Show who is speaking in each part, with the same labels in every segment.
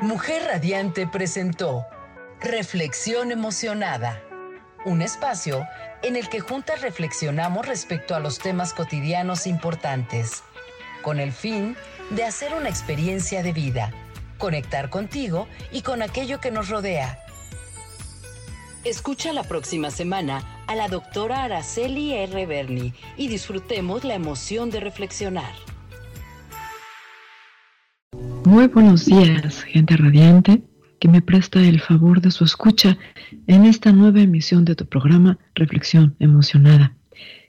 Speaker 1: Mujer Radiante presentó Reflexión Emocionada, un espacio en el que juntas reflexionamos respecto a los temas cotidianos importantes, con el fin de hacer una experiencia de vida, conectar contigo y con aquello que nos rodea. Escucha la próxima semana a la doctora Araceli R. Berni y disfrutemos la emoción de reflexionar.
Speaker 2: Muy buenos días, gente radiante, que me presta el favor de su escucha en esta nueva emisión de tu programa Reflexión Emocionada.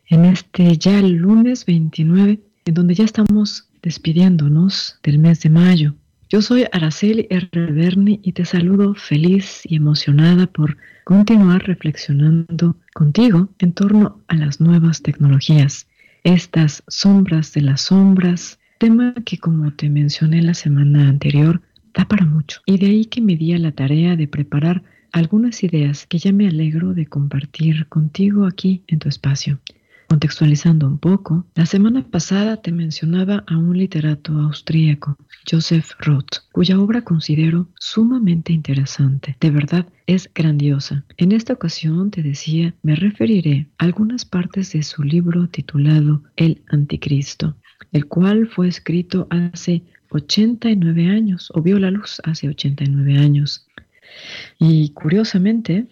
Speaker 2: En este ya lunes 29, en donde ya estamos despidiéndonos del mes de mayo. Yo soy Araceli R. Berni y te saludo feliz y emocionada por continuar reflexionando contigo en torno a las nuevas tecnologías, estas sombras de las sombras, tema que como te mencioné la semana anterior, da para mucho. Y de ahí que me di a la tarea de preparar algunas ideas que ya me alegro de compartir contigo aquí en tu espacio. Contextualizando un poco, la semana pasada te mencionaba a un literato austríaco, Joseph Roth, cuya obra considero sumamente interesante. De verdad, es grandiosa. En esta ocasión, te decía, me referiré a algunas partes de su libro titulado El Anticristo el cual fue escrito hace 89 años, o vio la luz hace 89 años. Y curiosamente,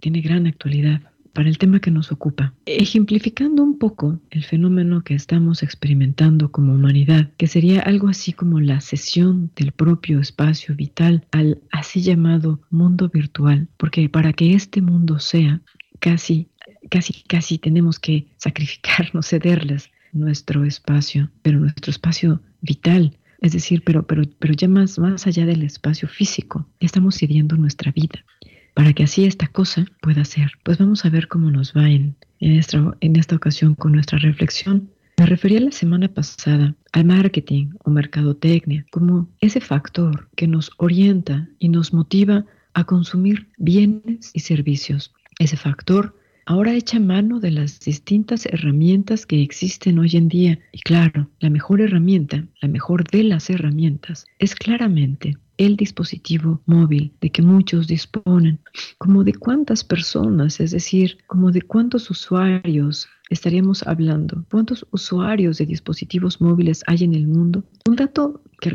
Speaker 2: tiene gran actualidad para el tema que nos ocupa, ejemplificando un poco el fenómeno que estamos experimentando como humanidad, que sería algo así como la cesión del propio espacio vital al así llamado mundo virtual, porque para que este mundo sea, casi, casi, casi tenemos que sacrificarnos, cederles nuestro espacio, pero nuestro espacio vital, es decir, pero, pero, pero ya más, más allá del espacio físico, estamos cediendo nuestra vida para que así esta cosa pueda ser. Pues vamos a ver cómo nos va en, en, esta, en esta ocasión con nuestra reflexión. Me refería la semana pasada al marketing o mercadotecnia como ese factor que nos orienta y nos motiva a consumir bienes y servicios. Ese factor ahora echa mano de las distintas herramientas que existen hoy en día. Y claro, la mejor herramienta, la mejor de las herramientas, es claramente el dispositivo móvil de que muchos disponen, como de cuántas personas, es decir, como de cuántos usuarios estaríamos hablando, cuántos usuarios de dispositivos móviles hay en el mundo. Un dato que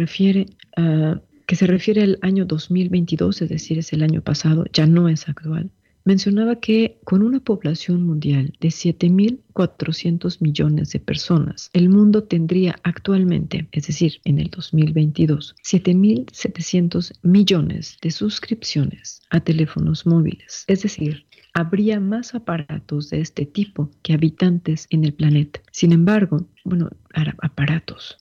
Speaker 2: que se refiere al año 2022, es decir, es el año pasado, ya no es actual mencionaba que con una población mundial de 7.400 millones de personas, el mundo tendría actualmente, es decir, en el 2022, 7.700 millones de suscripciones a teléfonos móviles. Es decir, habría más aparatos de este tipo que habitantes en el planeta. Sin embargo, bueno, aparatos,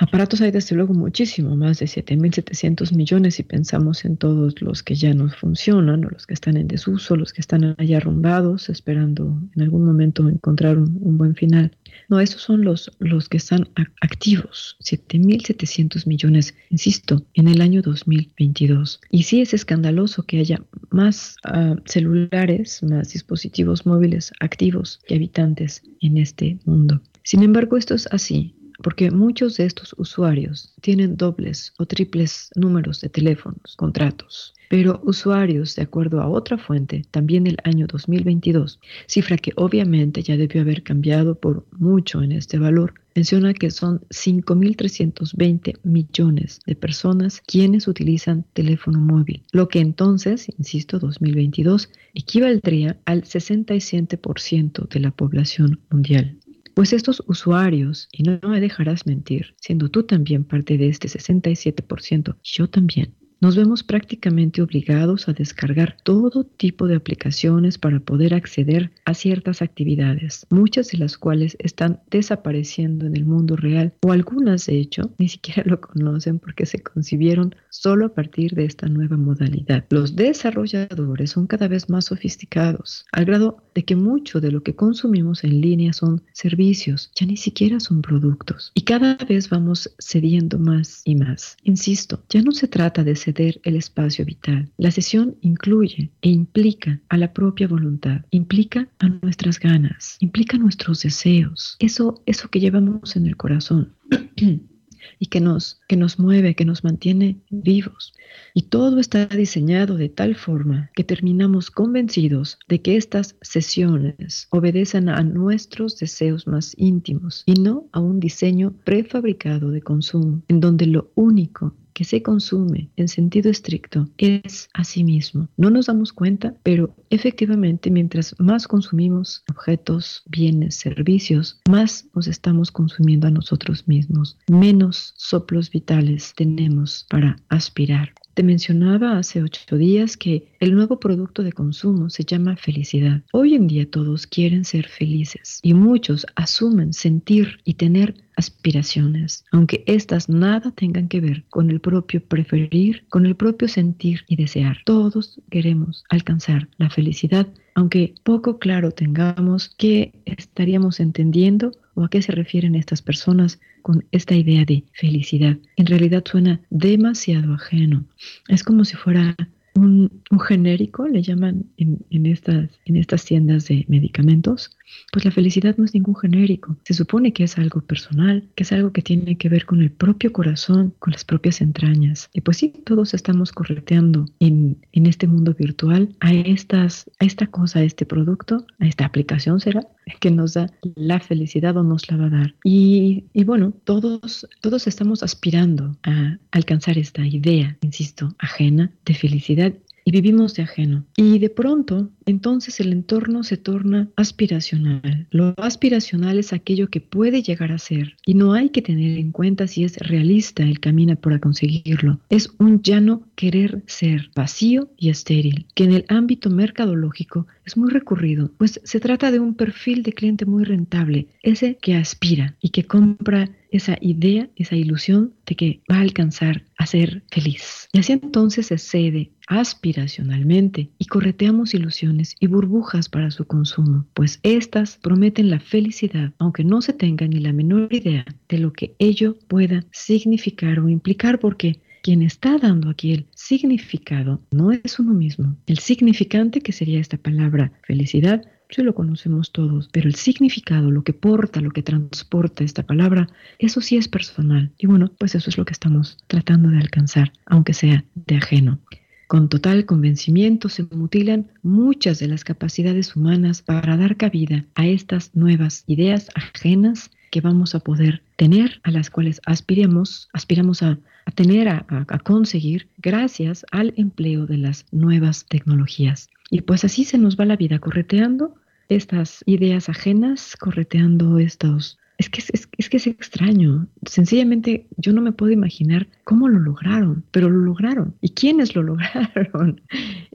Speaker 2: Aparatos hay desde luego muchísimo, más de 7.700 millones si pensamos en todos los que ya no funcionan o los que están en desuso, los que están allá arrumbados esperando en algún momento encontrar un, buen final. No, estos son los, los que están activos, 7.700 millones, insisto, en el año 2022. Y sí es escandaloso que haya más ah, celulares, más dispositivos móviles activos que habitantes en este mundo. Sin embargo, esto es así porque muchos de estos usuarios tienen dobles o triples números de teléfonos, contratos. Pero usuarios, de acuerdo a otra fuente, también el año 2022, cifra que obviamente ya debió haber cambiado por mucho en este valor, menciona que son 5.320 millones de personas quienes utilizan teléfono móvil, lo que entonces, insisto, 2022, equivaldría al 67% de la población mundial. Pues estos usuarios, y no, me dejarás mentir, siendo tú también parte de este 67%, yo también, nos vemos prácticamente obligados a descargar todo tipo de aplicaciones para poder acceder a ciertas actividades, muchas de las cuales están desapareciendo en el mundo real o algunas de hecho ni siquiera lo conocen porque se concibieron solo a partir de esta nueva modalidad. Los desarrolladores son cada vez más sofisticados, al grado de que mucho de lo que consumimos en línea son servicios, ya ni siquiera son productos. Y cada vez vamos cediendo más y más. Insisto, ya no se trata de el espacio vital. La sesión incluye e implica a la propia voluntad, implica a nuestras ganas, implica nuestros deseos, eso, eso que llevamos en el corazón. y que nos, que nos mueve, que nos mantiene vivos. Y todo está diseñado de tal forma que terminamos convencidos de que estas sesiones obedecen a nuestros deseos más íntimos y no a un diseño prefabricado de consumo, en donde lo único que se consume en sentido estricto es a sí mismo. No nos damos cuenta, pero efectivamente mientras más consumimos objetos, bienes, servicios, más nos estamos consumiendo a nosotros mismos, menos soplos vitales tenemos para aspirar. Te mencionaba hace ocho días que el nuevo producto de consumo se llama felicidad. Hoy en día todos quieren ser felices y muchos asumen sentir y tener aspiraciones, aunque éstas nada tengan que ver con el propio preferir, con el propio sentir y desear. Todos queremos alcanzar la felicidad, aunque poco claro tengamos qué estaríamos entendiendo o a qué se refieren estas personas con esta idea de felicidad. En realidad suena demasiado ajeno. Es como si fuera un, genérico, le llaman en, estas, en estas tiendas de medicamentos, pues la felicidad no es ningún genérico. Se supone que es algo personal, que es algo que tiene que ver con el propio corazón, con las propias entrañas. Y pues sí, todos estamos correteando en, en este mundo virtual a, estas, a esta cosa, a este producto, a esta aplicación será, que nos da la felicidad o nos la va a dar. Y, y bueno, todos, todos estamos aspirando a alcanzar esta idea, insisto, ajena de felicidad y vivimos de ajeno. Y de pronto, entonces el entorno se torna aspiracional. Lo aspiracional es aquello que puede llegar a ser y no hay que tener en cuenta si es realista el camino para conseguirlo. Es un llano querer ser vacío y estéril, que en el ámbito mercadológico es muy recurrido, pues se trata de un perfil de cliente muy rentable, ese que aspira y que compra esa idea, esa ilusión de que va a alcanzar a ser feliz. Y así entonces se cede aspiracionalmente y correteamos ilusiones y burbujas para su consumo, pues éstas prometen la felicidad, aunque no se tenga ni la menor idea de lo que ello pueda significar o implicar, porque quien está dando aquí el significado no es uno mismo. El significante, que sería esta palabra felicidad, sí lo conocemos todos, pero el significado, lo que porta, lo que transporta esta palabra, eso sí es personal. Y bueno, pues eso es lo que estamos tratando de alcanzar, aunque sea de ajeno. Con total convencimiento se mutilan muchas de las capacidades humanas para dar cabida a estas nuevas ideas ajenas que vamos a poder tener, a las cuales aspiramos, aspiramos a, tener, a, a conseguir gracias al empleo de las nuevas tecnologías. Y pues así se nos va la vida correteando estas ideas ajenas, correteando estos... Es que es, que es extraño. Sencillamente yo no me puedo imaginar cómo lo lograron, pero lo lograron. ¿Y quiénes lo lograron?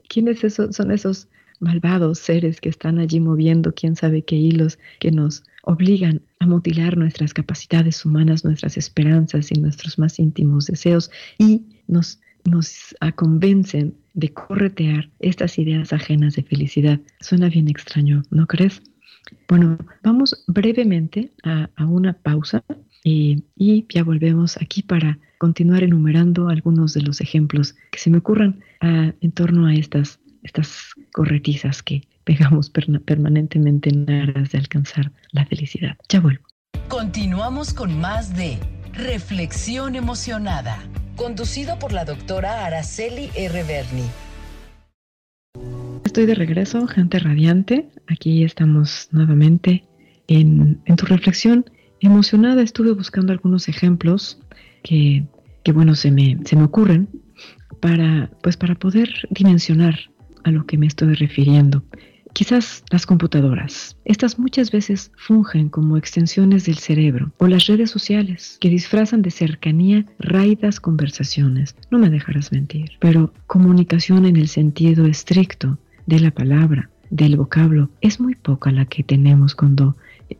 Speaker 2: ¿Quiénes son esos malvados seres que están allí moviendo quién sabe qué hilos que nos obligan a mutilar nuestras capacidades humanas, nuestras esperanzas y nuestros más íntimos deseos y nos, nos convencen de corretear estas ideas ajenas de felicidad. Suena bien extraño, ¿no crees? Bueno, vamos brevemente a, una pausa y, ya volvemos aquí para continuar enumerando algunos de los ejemplos que se me ocurran en torno a estas, estas corretizas que pegamos permanentemente en aras de alcanzar la felicidad. Ya vuelvo.
Speaker 1: Continuamos con más de Reflexión Emocionada conducido por la doctora Araceli R. Berni.
Speaker 2: Estoy de regreso, gente radiante. Aquí estamos nuevamente en, tu reflexión. Emocionada estuve buscando algunos ejemplos que, que bueno, se me, se me ocurren para, pues para poder dimensionar a lo que me estoy refiriendo. Quizás las computadoras. Estas muchas veces fungen como extensiones del cerebro o las redes sociales que disfrazan de cercanía raidas conversaciones. No me dejarás mentir, pero comunicación en el sentido estricto de la palabra, del vocablo, es muy poca la que tenemos cuando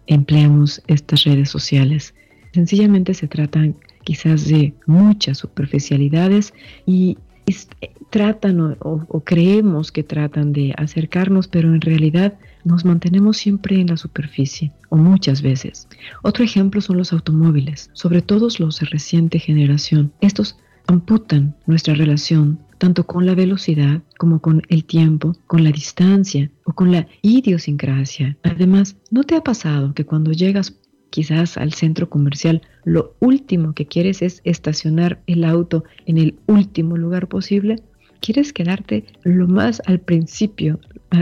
Speaker 2: empleamos estas redes sociales. Sencillamente se tratan quizás de muchas superficialidades y tratan o, creemos que tratan de acercarnos, pero en realidad nos mantenemos siempre en la superficie o muchas veces. Otro ejemplo son los automóviles, sobre todo los de reciente generación. Estos amputan nuestra relación tanto con la velocidad como con el tiempo, con la distancia o con la idiosincrasia. Además, ¿no te ha pasado que cuando llegas quizás al centro comercial, lo último que quieres es estacionar el auto en el último lugar posible, quieres quedarte lo más al principio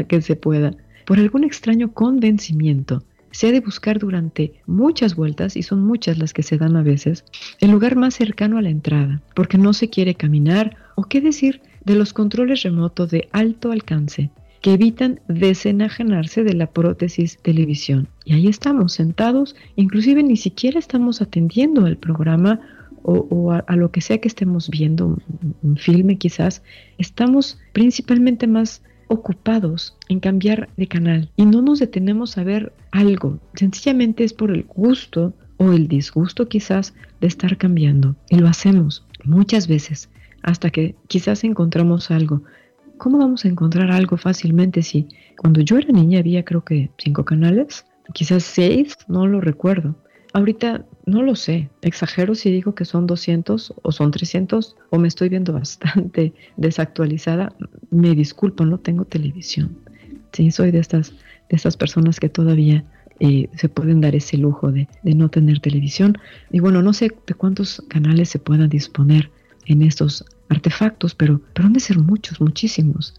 Speaker 2: que se pueda. Por algún extraño convencimiento, se ha de buscar durante muchas vueltas, y son muchas las que se dan a veces, el lugar más cercano a la entrada, porque no se quiere caminar, o qué decir de los controles remotos de alto alcance que evitan desenajenarse de la prótesis televisión. Y ahí estamos sentados, inclusive ni siquiera estamos atendiendo al programa o, a, lo que sea que estemos viendo, un, un filme quizás, estamos principalmente más ocupados en cambiar de canal y no nos detenemos a ver algo. Sencillamente es por el gusto o el disgusto quizás de estar cambiando. Y lo hacemos muchas veces hasta que quizás encontramos algo. ¿Cómo vamos a encontrar algo fácilmente si cuando yo era niña había creo que cinco canales? Quizás seis, no lo recuerdo. Ahorita no lo sé, exagero si digo que son 200 o son 300 o me estoy viendo bastante desactualizada. Me disculpo, no tengo televisión. Sí, soy de estas, de estas personas que todavía eh, se pueden dar ese lujo de, de, no tener televisión. Y bueno, no sé de cuántos canales se puedan disponer en estos artefactos, pero, pero han de ser muchos, muchísimos.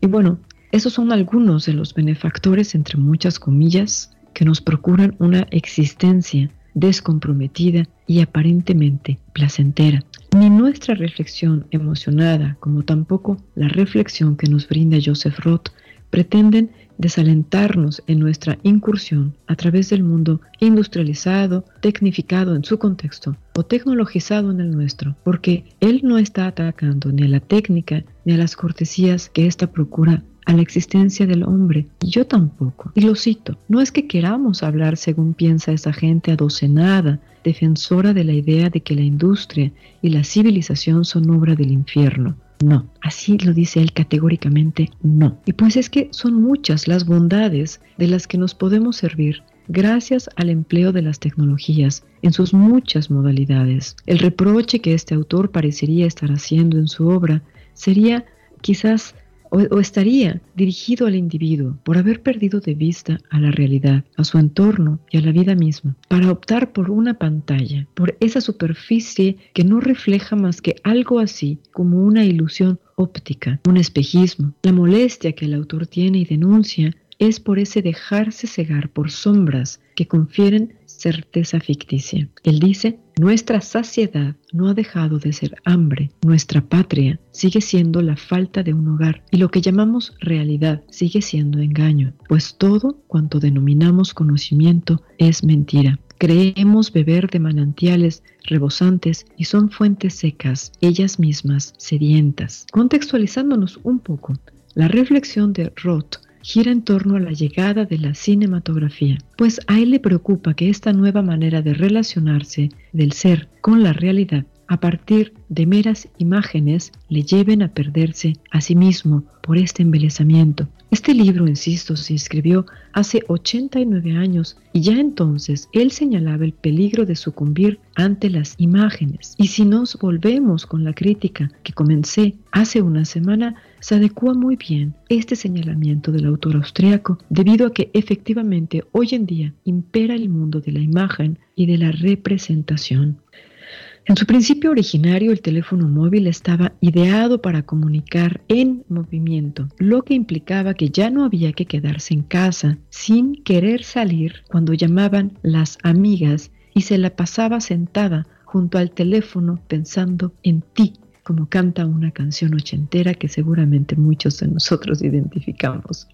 Speaker 2: Y bueno, esos son algunos de los benefactores, entre muchas comillas, que nos procuran una existencia descomprometida y aparentemente placentera. Ni nuestra reflexión emocionada, como tampoco la reflexión que nos brinda Joseph Roth, pretenden desalentarnos en nuestra incursión a través del mundo industrializado, tecnificado en su contexto o tecnologizado en el nuestro, porque él no está atacando ni a la técnica ni a las cortesías que ésta procura a la existencia del hombre. Y yo tampoco. Y lo cito, no es que queramos hablar según piensa esa gente adocenada, defensora de la idea de que la industria y la civilización son obra del infierno. No, así lo dice él categóricamente, no. Y pues es que son muchas las bondades de las que nos podemos servir gracias al empleo de las tecnologías en sus muchas modalidades. El reproche que este autor parecería estar haciendo en su obra sería quizás o, estaría dirigido al individuo por haber perdido de vista a la realidad, a su entorno y a la vida misma, para optar por una pantalla, por esa superficie que no refleja más que algo así como una ilusión óptica, un espejismo. La molestia que el autor tiene y denuncia es por ese dejarse cegar por sombras que confieren certeza ficticia. Él dice, nuestra saciedad no ha dejado de ser hambre, nuestra patria sigue siendo la falta de un hogar y lo que llamamos realidad sigue siendo engaño, pues todo cuanto denominamos conocimiento es mentira. Creemos beber de manantiales rebosantes y son fuentes secas, ellas mismas sedientas. Contextualizándonos un poco, la reflexión de Roth gira en torno a la llegada de la cinematografía, pues a él le preocupa que esta nueva manera de relacionarse del ser con la realidad a partir de meras imágenes le lleven a perderse a sí mismo por este embelezamiento. Este libro, insisto, se escribió hace 89 años y ya entonces él señalaba el peligro de sucumbir ante las imágenes. Y si nos volvemos con la crítica que comencé hace una semana, se adecua muy bien este señalamiento del autor austriaco debido a que efectivamente hoy en día impera el mundo de la imagen y de la representación. En su principio originario, el teléfono móvil estaba ideado para comunicar en movimiento, lo que implicaba que ya no había que quedarse en casa sin querer salir cuando llamaban las amigas y se la pasaba sentada junto al teléfono pensando en ti, como canta una canción ochentera que seguramente muchos de nosotros identificamos.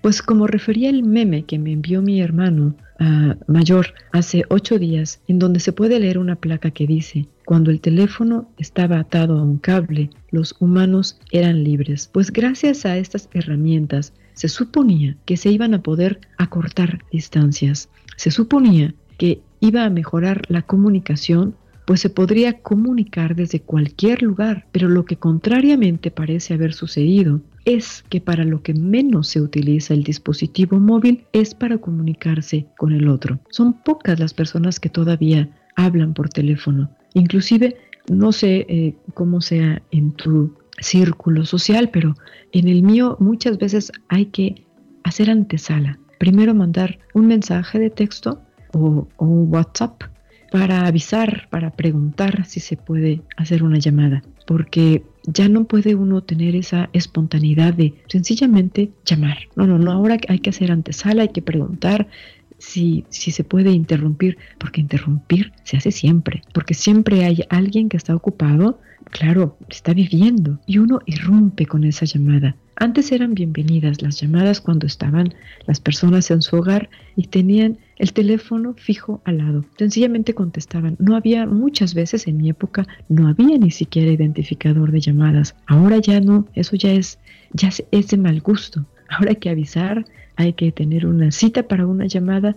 Speaker 2: Pues como refería el meme que me envió mi hermano ah, mayor hace ocho días, en donde se puede leer una placa que dice, cuando el teléfono estaba atado a un cable, los humanos eran libres. Pues gracias a estas herramientas se suponía que se iban a poder acortar distancias. Se suponía que iba a mejorar la comunicación pues se podría comunicar desde cualquier lugar, pero lo que contrariamente parece haber sucedido es que para lo que menos se utiliza el dispositivo móvil es para comunicarse con el otro. Son pocas las personas que todavía hablan por teléfono. Inclusive, no sé eh, cómo sea en tu círculo social, pero en el mío muchas veces hay que hacer antesala. Primero mandar un mensaje de texto o, o un WhatsApp para avisar, para preguntar si se puede hacer una llamada, porque ya no puede uno tener esa espontaneidad de sencillamente llamar. No, no, no, ahora hay que hacer antesala, hay que preguntar si, si se puede interrumpir, porque interrumpir se hace siempre, porque siempre hay alguien que está ocupado Claro, está viviendo y uno irrumpe con esa llamada. Antes eran bienvenidas las llamadas cuando estaban las personas en su hogar y tenían el teléfono fijo al lado. Sencillamente contestaban. No había muchas veces en mi época no había ni siquiera identificador de llamadas. Ahora ya no, eso ya es ya es de mal gusto. Ahora hay que avisar, hay que tener una cita para una llamada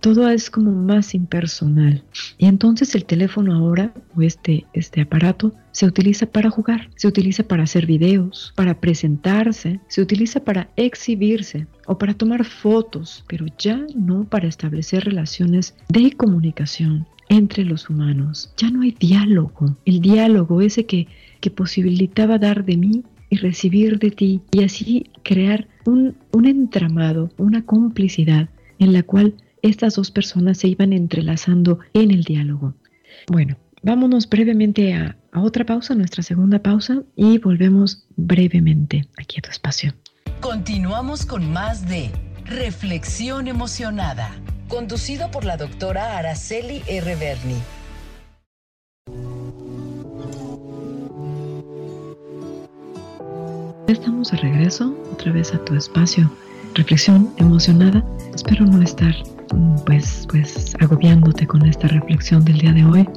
Speaker 2: todo es como más impersonal. Y entonces el teléfono ahora, o este, este aparato, se utiliza para jugar, se utiliza para hacer videos, para presentarse, se utiliza para exhibirse o para tomar fotos, pero ya no para establecer relaciones de comunicación entre los humanos. Ya no hay diálogo, el diálogo ese que, que posibilitaba dar de mí y recibir de ti y así crear un, un entramado, una complicidad en la cual estas dos personas se iban entrelazando en el diálogo. Bueno, vámonos brevemente a, otra pausa, nuestra segunda pausa, y volvemos brevemente aquí a tu espacio.
Speaker 1: Continuamos con más de Reflexión Emocionada, conducido por la doctora Araceli R. Berni.
Speaker 2: Estamos de regreso otra vez a tu espacio. Reflexión emocionada. Espero no estar pues, pues agobiándote con esta reflexión del día de hoy,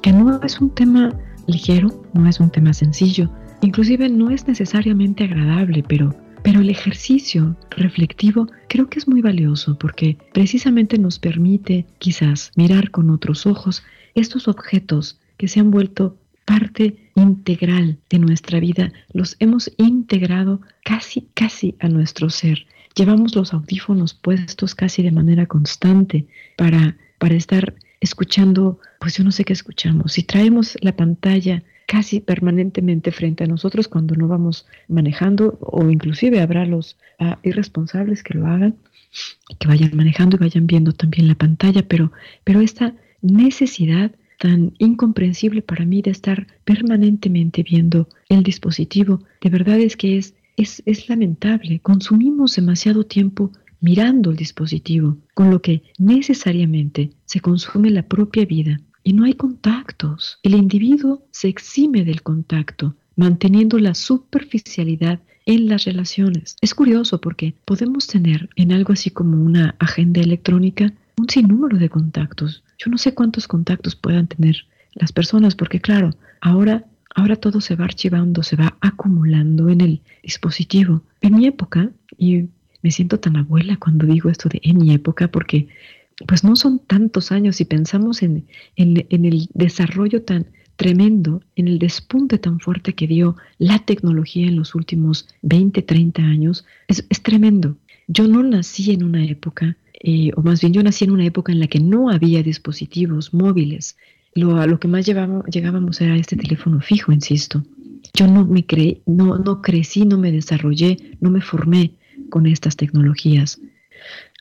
Speaker 2: que no es un tema ligero, no es un tema sencillo, inclusive no es necesariamente agradable, pero, pero el ejercicio reflectivo creo que es muy valioso porque precisamente nos permite quizás mirar con otros ojos estos objetos que se han vuelto parte integral de nuestra vida, los hemos integrado casi, casi a nuestro ser. Llevamos los audífonos puestos casi de manera constante para, para estar escuchando, pues yo no sé qué escuchamos. Si traemos la pantalla casi permanentemente frente a nosotros cuando no vamos manejando o inclusive habrá los ah, irresponsables que lo hagan, que vayan manejando y vayan viendo también la pantalla, pero, pero esta necesidad tan incomprensible para mí de estar permanentemente viendo el dispositivo, de verdad es que es es, lamentable. Consumimos demasiado tiempo mirando el dispositivo, con lo que necesariamente se consume la propia vida y no hay contactos. El individuo se exime del contacto, manteniendo la superficialidad en las relaciones. Es curioso porque podemos tener en algo así como una agenda electrónica un sinnúmero de contactos. Yo no sé cuántos contactos puedan tener las personas porque claro, ahora Ahora todo se va archivando, se va acumulando en el dispositivo. En mi época, y me siento tan abuela cuando digo esto de en mi época, porque pues no son tantos años y pensamos en, en, el desarrollo tan tremendo, en el despunte tan fuerte que dio la tecnología en los últimos 20, 30 años, es, tremendo. Yo no nací en una época, eh, o más bien yo nací en una época en la que no había dispositivos móviles, lo, lo que más llegábamos era este teléfono fijo, insisto. Yo no me creí, no, no crecí, no me desarrollé, no me formé con estas tecnologías.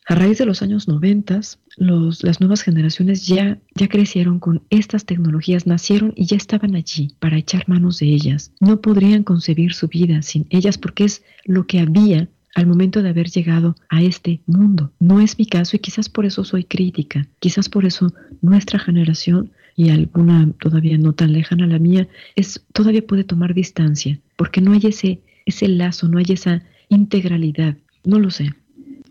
Speaker 2: A raíz de los años 90, los, las nuevas generaciones ya, ya crecieron con estas tecnologías, nacieron y ya estaban allí para echar manos de ellas. No podrían concebir su vida sin ellas porque es lo que había al momento de haber llegado a este mundo. No es mi caso y quizás por eso soy crítica, quizás por eso nuestra generación y alguna todavía no tan lejana a la mía, es, todavía puede tomar distancia, porque no hay ese, ese lazo, no hay esa integralidad. No lo sé.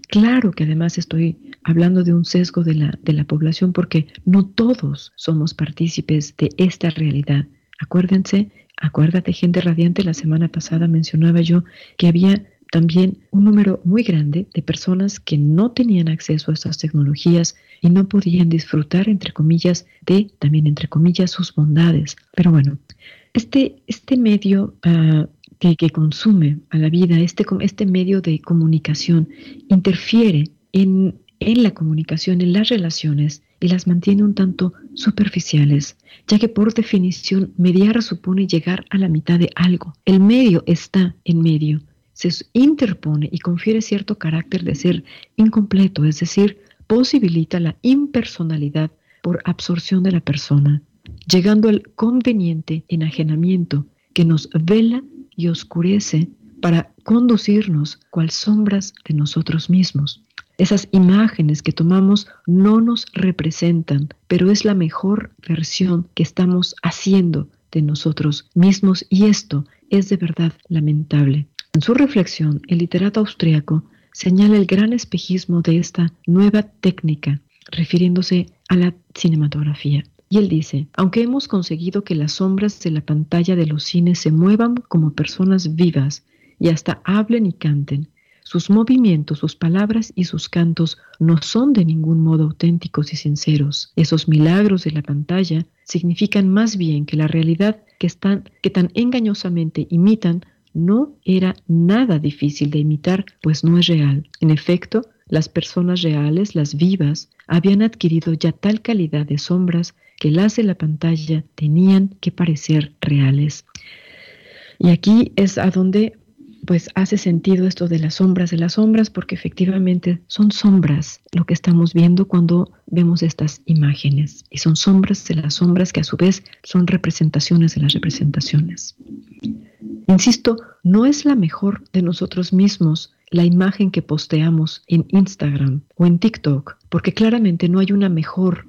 Speaker 2: Claro que además estoy hablando de un sesgo de la, de la población porque no todos somos partícipes de esta realidad. Acuérdense, acuérdate gente radiante, la semana pasada mencionaba yo que había también un número muy grande de personas que no tenían acceso a estas tecnologías y no podían disfrutar, entre comillas, de, también entre comillas, sus bondades. Pero bueno, este, este medio ah, que, que, consume a la vida, este, este medio de comunicación, interfiere en, en la comunicación, en las relaciones, y las mantiene un tanto superficiales, ya que por definición mediar supone llegar a la mitad de algo. El medio está en medio, se interpone y confiere cierto carácter de ser incompleto, es decir, posibilita la impersonalidad por absorción de la persona, llegando al conveniente enajenamiento que nos vela y oscurece para conducirnos cual sombras de nosotros mismos. Esas imágenes que tomamos no nos representan, pero es la mejor versión que estamos haciendo de nosotros mismos y esto es de verdad lamentable. En su reflexión, el literato austriaco señala el gran espejismo de esta nueva técnica, refiriéndose a la cinematografía. Y él dice, aunque hemos conseguido que las sombras de la pantalla de los cines se muevan como personas vivas y hasta hablen y canten, sus movimientos, sus palabras y sus cantos no son de ningún modo auténticos y sinceros. Esos milagros de la pantalla significan más bien que la realidad que, están, que tan engañosamente imitan no era nada difícil de imitar, pues no es real. En efecto, las personas reales, las vivas, habían adquirido ya tal calidad de sombras que las de la pantalla tenían que parecer reales. Y aquí es a donde pues hace sentido esto de las sombras de las sombras porque efectivamente son sombras lo que estamos viendo cuando vemos estas imágenes y son sombras de las sombras que a su vez son representaciones de las representaciones. Insisto, no es la mejor de nosotros mismos la imagen que posteamos en Instagram o en TikTok, porque claramente no hay una mejor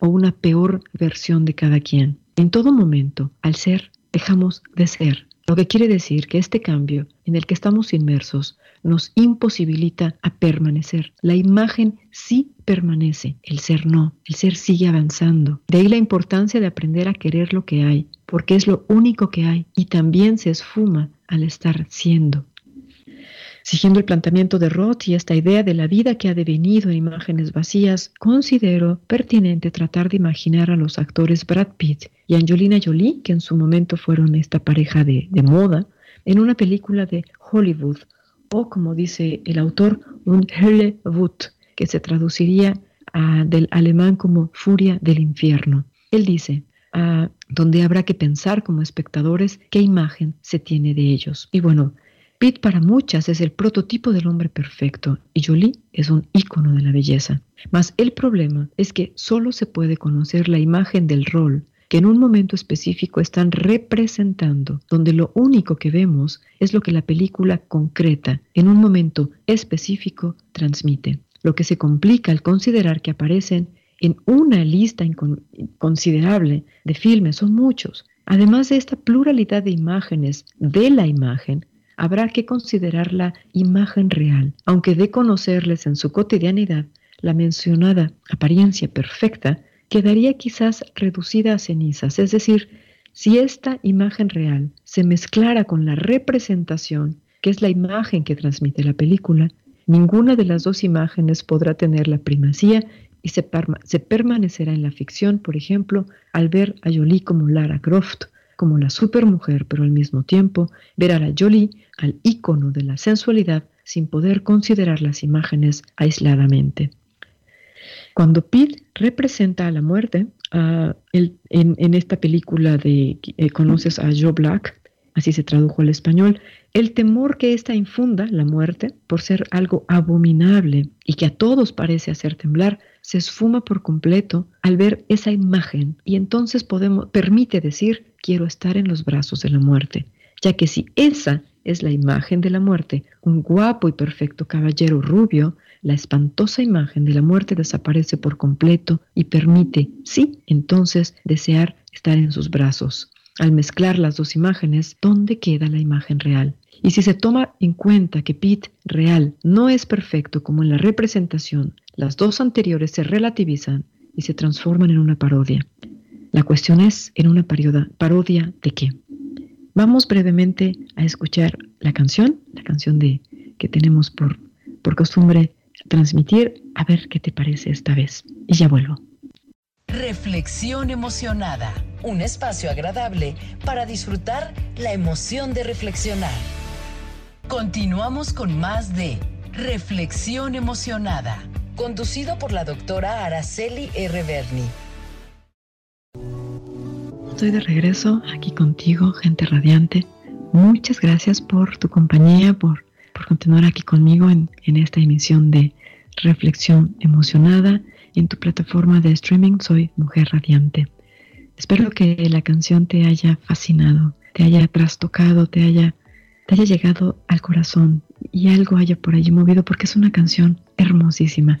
Speaker 2: o una peor versión de cada quien. En todo momento, al ser, dejamos de ser. Lo que quiere decir que este cambio en el que estamos inmersos nos imposibilita a permanecer. La imagen sí permanece, el ser no, el ser sigue avanzando. De ahí la importancia de aprender a querer lo que hay, porque es lo único que hay y también se esfuma al estar siendo. Siguiendo el planteamiento de Roth y esta idea de la vida que ha devenido en imágenes vacías, considero pertinente tratar de imaginar a los actores Brad Pitt y Angelina Jolie, que en su momento fueron esta pareja de, moda, en una película de Hollywood, o como dice el autor, un Hölle-Wut, que se traduciría del alemán como furia del infierno. Él dice, donde habrá que pensar como espectadores qué imagen se tiene de ellos. Y bueno, Pitt para muchas es el prototipo del hombre perfecto y Jolie es un ícono de la belleza. Mas el problema es que solo se puede conocer la imagen del rol que en un momento específico están representando, donde lo único que vemos es lo que la película concreta en un momento específico transmite. Lo que se complica al considerar que aparecen en una lista considerable de filmes, son muchos. Además de esta pluralidad de imágenes de la imagen, habrá que considerar la imagen real, aunque de conocerles en su cotidianidad, la mencionada apariencia perfecta quedaría quizás reducida a cenizas, es decir, si esta imagen real se mezclara con la representación, que es la imagen que transmite la película, ninguna de las dos imágenes podrá tener la primacía y se, permanecerá en la ficción, por ejemplo, al ver a Jolie como Lara Croft, como la supermujer, pero al mismo tiempo ver a la Jolie, al ícono de la sensualidad, sin poder considerar las imágenes aisladamente. Cuando Pete representa a la muerte, en, esta película de eh, Conoces a Joe Black, así se tradujo al español, el temor que ésta infunda, la muerte, por ser algo abominable y que a todos parece hacer temblar, se esfuma por completo al ver esa imagen. Y entonces podemos, permite decir, quiero estar en los brazos de la muerte, ya que si esa es la imagen de la muerte, un guapo y perfecto caballero rubio, la espantosa imagen de la muerte desaparece por completo y permite, sí, entonces, desear estar en sus brazos. Al mezclar las dos imágenes, ¿dónde queda la imagen real? Y si se toma en cuenta que Pete real no es perfecto como en la representación, las dos anteriores se relativizan y se transforman en una parodia. La cuestión es, ¿en una parodia de qué? Vamos brevemente a escuchar la canción, la canción de, que tenemos por, por costumbre transmitir, a ver qué te parece esta vez. Y ya vuelvo.
Speaker 1: Reflexión emocionada, un espacio agradable para disfrutar la emoción de reflexionar. Continuamos con más de Reflexión emocionada, conducido por la doctora Araceli R. Berni.
Speaker 2: Estoy de regreso aquí contigo, gente radiante. Muchas gracias por tu compañía, por, por continuar aquí conmigo en, en esta emisión de Reflexión Emocionada en tu plataforma de streaming Soy Mujer Radiante. Espero que la canción te haya fascinado, te haya trastocado, te haya, te haya llegado al corazón y algo haya por allí movido porque es una canción hermosísima.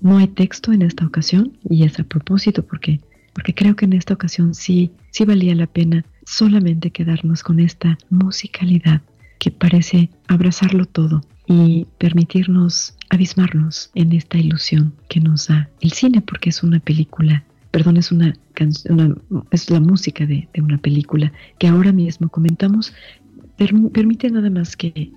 Speaker 2: No hay texto en esta ocasión y es a propósito porque, porque creo que en esta ocasión sí, sí valía la pena solamente quedarnos con esta musicalidad que parece abrazarlo todo y permitirnos abismarnos en esta ilusión que nos da el cine porque es una película perdón, es una, canción, es la música de, una película que ahora mismo comentamos, permite nada más que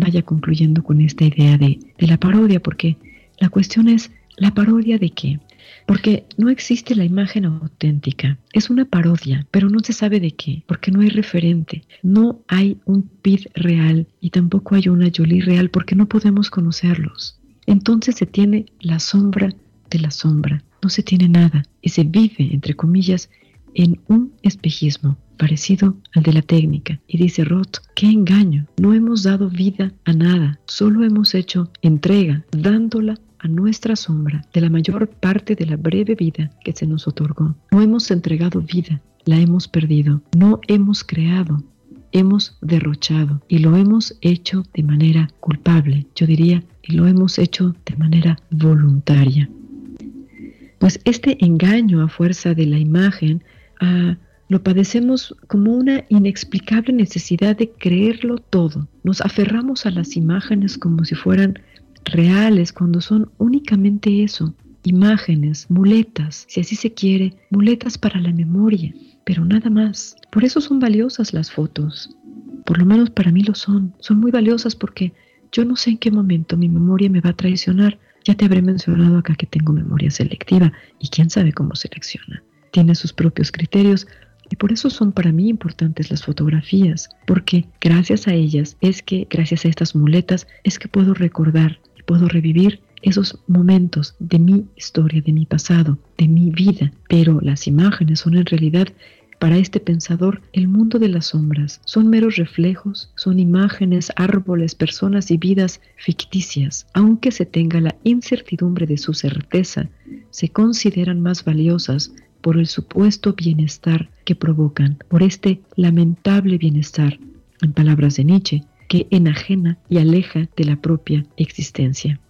Speaker 2: vaya concluyendo con esta idea de, de la parodia, porque la cuestión es, ¿la parodia de qué? Porque no existe la imagen auténtica. Es una parodia, pero no se sabe de qué, porque no hay referente. No hay un Pid real y tampoco hay una Jolie real porque no podemos conocerlos. Entonces se tiene la sombra de la sombra. No se tiene nada y se vive, entre comillas, en un espejismo parecido al de la técnica. Y dice Roth, qué engaño, no hemos dado vida a nada, solo hemos hecho entrega, dándola nuestra sombra de la mayor parte de la breve vida que se nos otorgó. No hemos entregado vida, la hemos perdido. No hemos creado, hemos derrochado y lo hemos hecho de manera culpable, yo diría, y lo hemos hecho de manera voluntaria. Pues este engaño a fuerza de la imagen ah, lo padecemos como una inexplicable necesidad de creerlo todo. Nos aferramos a las imágenes como si fueran reales cuando son únicamente eso, imágenes, muletas, si así se quiere, muletas para la memoria, pero nada más. Por eso son valiosas las fotos. Por lo menos para mí lo son. Son muy valiosas porque yo no sé en qué momento mi memoria me va a traicionar. Ya te habré mencionado acá que tengo memoria selectiva y quién sabe cómo selecciona. Tiene sus propios criterios, y por eso son para mí importantes las fotografías, porque gracias a ellas es que, gracias a estas muletas, es que puedo recordar puedo revivir esos momentos de mi historia, de mi pasado, de mi vida. Pero las imágenes son en realidad para este pensador el mundo de las sombras. Son meros reflejos, son imágenes, árboles, personas y vidas ficticias. Aunque se tenga la incertidumbre de su certeza, se consideran más valiosas por el supuesto bienestar que provocan, por este lamentable bienestar, en palabras de Nietzsche, que enajena y aleja de la propia existencia.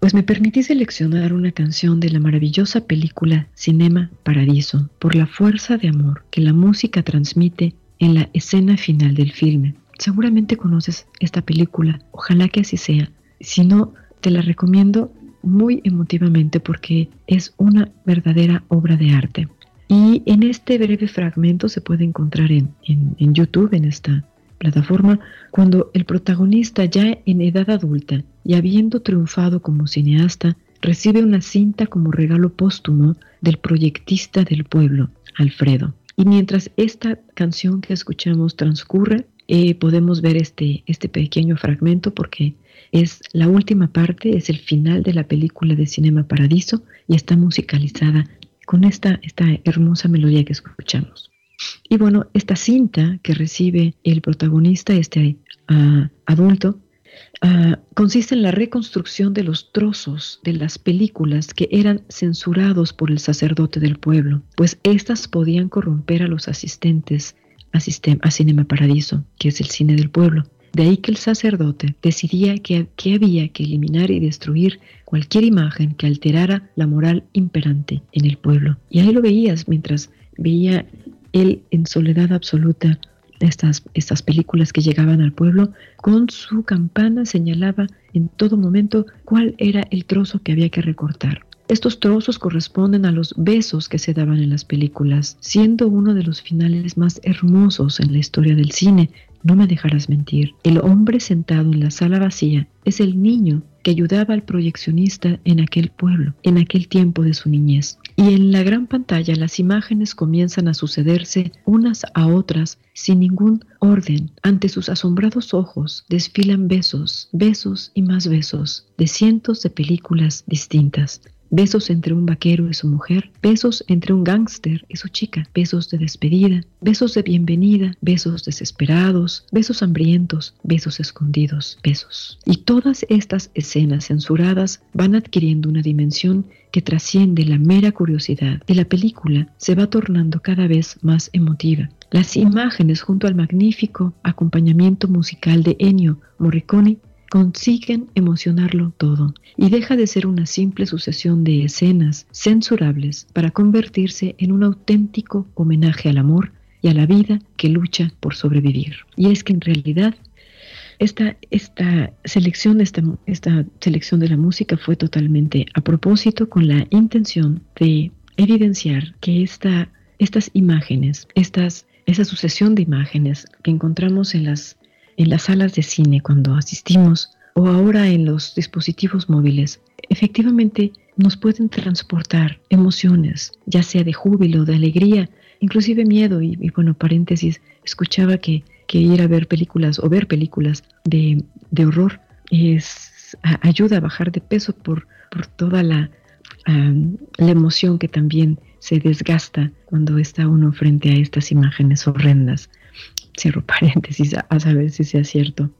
Speaker 2: Pues me permití seleccionar una canción de la maravillosa película Cinema Paradiso por la fuerza de amor que la música transmite en la escena final del filme. Seguramente conoces esta película, ojalá que así sea. Si no, te la recomiendo muy emotivamente porque es una verdadera obra de arte. Y en este breve fragmento se puede encontrar en, en YouTube, en esta plataforma cuando el protagonista ya en edad adulta y habiendo triunfado como cineasta, recibe una cinta como regalo póstumo del proyectista del pueblo, Alfredo. Y mientras esta canción que escuchamos transcurre, eh, podemos ver este, este pequeño fragmento porque es la última parte, es el final de la película de Cinema Paradiso y está musicalizada con esta, esta hermosa melodía que escuchamos. Y bueno, esta cinta que recibe el protagonista, este ah, adulto, ah, consiste en la reconstrucción de los trozos de las películas que eran censurados por el sacerdote del pueblo, pues éstas podían corromper a los asistentes a, a Cinema Paradiso, que es el cine del pueblo. De ahí que el sacerdote decidía que, que, había que eliminar y destruir cualquier imagen que alterara la moral imperante en el pueblo. Y ahí lo veías mientras veía él en soledad absoluta estas, estas películas que llegaban al pueblo, con su campana señalaba en todo momento cuál era el trozo que había que recortar. Estos trozos corresponden a los besos que se daban en las películas, siendo uno de los finales más hermosos en la historia del cine. No me dejarás mentir, el hombre sentado en la sala vacía es el niño que ayudaba al proyeccionista en aquel pueblo, en aquel tiempo de su niñez. Y en la gran pantalla las imágenes comienzan a sucederse unas a otras sin ningún orden. Ante sus asombrados ojos desfilan besos, besos y más besos de cientos de películas distintas. Besos entre un vaquero y su mujer, besos entre un gángster y su chica, besos de despedida, besos de bienvenida, besos desesperados, besos hambrientos, besos escondidos, besos. Y todas estas escenas censuradas van adquiriendo una dimensión que trasciende la mera curiosidad y la película se va tornando cada vez más emotiva. Las imágenes junto al magnífico acompañamiento musical de Ennio Morricone consiguen emocionarlo todo y deja de ser una simple sucesión de escenas censurables para convertirse en un auténtico homenaje al amor y a la vida que lucha por sobrevivir. Y es que en realidad esta, esta, selección, esta, esta selección de la música fue totalmente a propósito con la intención de evidenciar que esta, estas imágenes, estas, esa sucesión de imágenes que encontramos en las en las salas de cine cuando asistimos o ahora en los dispositivos móviles, efectivamente nos pueden transportar emociones, ya sea de júbilo, de alegría, inclusive miedo. Y, bueno, paréntesis, escuchaba que, ir a ver películas o ver películas de, horror es, ayuda a bajar de peso por, por toda la, la emoción que también se desgasta cuando está uno frente a estas imágenes horrendas cierro paréntesis a, saber si sea cierto.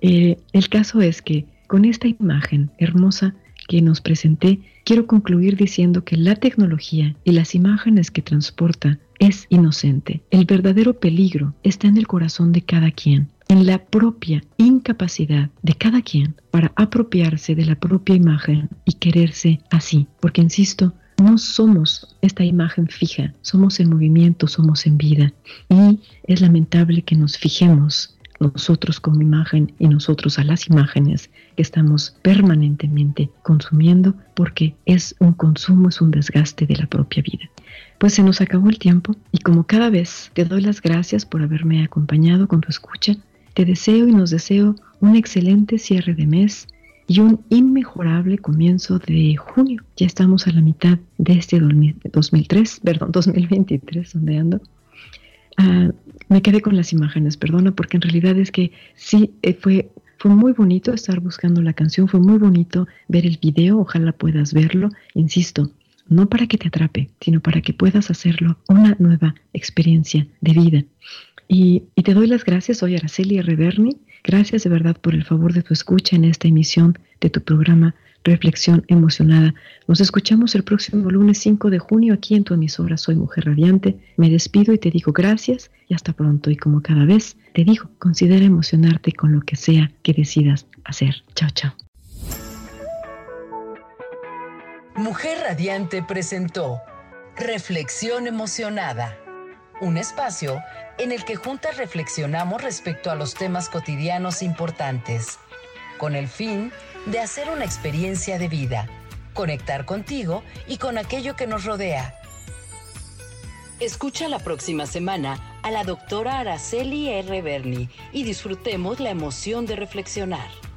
Speaker 2: Eh, el caso es que con esta imagen hermosa que nos presenté, quiero concluir diciendo que la tecnología y las imágenes que transporta es inocente. El verdadero peligro está en el corazón de cada quien, en la propia incapacidad de cada quien para apropiarse de la propia imagen y quererse así. Porque, insisto, no somos esta imagen fija, somos en movimiento, somos en vida. Y es lamentable que nos fijemos nosotros como imagen y nosotros a las imágenes que estamos permanentemente consumiendo porque es un consumo, es un desgaste de la propia vida. Pues se nos acabó el tiempo y como cada vez te doy las gracias por haberme acompañado con tu escucha, te deseo y nos deseo un excelente cierre de mes y un inmejorable comienzo de junio. Ya estamos a la mitad de este 2003, perdón, 2023, donde ando. Ah, me quedé con las imágenes, perdona, porque en realidad es que sí, eh, fue, fue muy bonito estar buscando la canción, fue muy bonito ver el video, ojalá puedas verlo, insisto, no para que te atrape, sino para que puedas hacerlo una nueva experiencia de vida. Y, y te doy las gracias, soy Araceli Reverni Gracias de verdad por el favor de tu escucha en esta emisión de tu programa Reflexión Emocionada. Nos escuchamos el próximo lunes 5 de junio aquí en tu emisora Soy Mujer Radiante. Me despido y te digo gracias y hasta pronto. Y como cada vez te digo, considera emocionarte con lo que sea que decidas hacer. Chao, chao.
Speaker 1: Mujer Radiante presentó Reflexión Emocionada, un espacio en el que juntas reflexionamos respecto a los temas cotidianos importantes, con el fin de hacer una experiencia de vida, conectar contigo y con aquello que nos rodea. Escucha la próxima semana a la doctora Araceli R. Berni y disfrutemos la emoción de reflexionar.